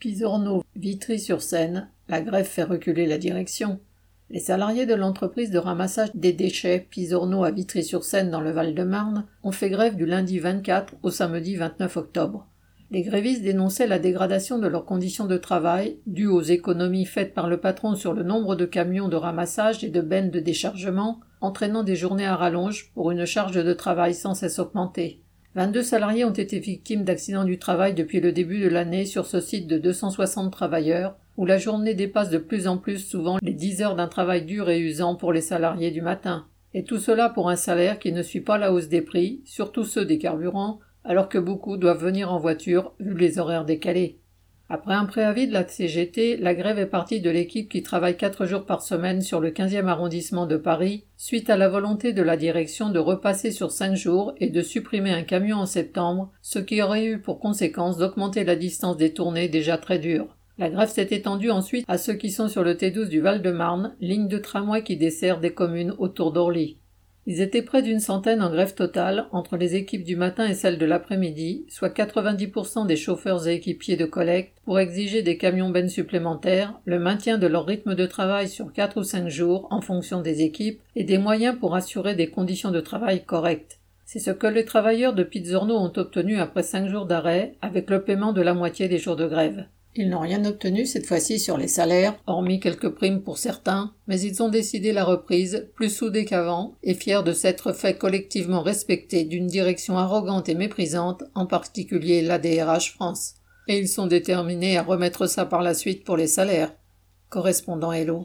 Pisorno, Vitry-sur-Seine, la grève fait reculer la direction. Les salariés de l'entreprise de ramassage des déchets Pisorno à Vitry-sur-Seine dans le Val-de-Marne ont fait grève du lundi 24 au samedi 29 octobre. Les grévistes dénonçaient la dégradation de leurs conditions de travail, due aux économies faites par le patron sur le nombre de camions de ramassage et de bennes de déchargement, entraînant des journées à rallonge pour une charge de travail sans cesse augmentée. 22 salariés ont été victimes d'accidents du travail depuis le début de l'année sur ce site de 260 travailleurs, où la journée dépasse de plus en plus souvent les 10 heures d'un travail dur et usant pour les salariés du matin. Et tout cela pour un salaire qui ne suit pas la hausse des prix, surtout ceux des carburants, alors que beaucoup doivent venir en voiture vu les horaires décalés. Après un préavis de la CGT, la grève est partie de l'équipe qui travaille quatre jours par semaine sur le 15e arrondissement de Paris, suite à la volonté de la direction de repasser sur cinq jours et de supprimer un camion en septembre, ce qui aurait eu pour conséquence d'augmenter la distance des tournées déjà très dure. La grève s'est étendue ensuite à ceux qui sont sur le T12 du Val-de-Marne, ligne de tramway qui dessert des communes autour d'Orly. Ils étaient près d'une centaine en grève totale entre les équipes du matin et celles de l'après-midi, soit 90% des chauffeurs et équipiers de collecte, pour exiger des camions bennes supplémentaires, le maintien de leur rythme de travail sur 4 ou 5 jours en fonction des équipes et des moyens pour assurer des conditions de travail correctes. C'est ce que les travailleurs de Pizzorno ont obtenu après 5 jours d'arrêt, avec le paiement de la moitié des jours de grève. Ils n'ont rien obtenu cette fois-ci sur les salaires, hormis quelques primes pour certains, mais ils ont décidé la reprise, plus soudés qu'avant, et fiers de s'être fait collectivement respecter d'une direction arrogante et méprisante, en particulier l'ADRH France. Et ils sont déterminés à remettre ça par la suite pour les salaires. Correspondant Hello.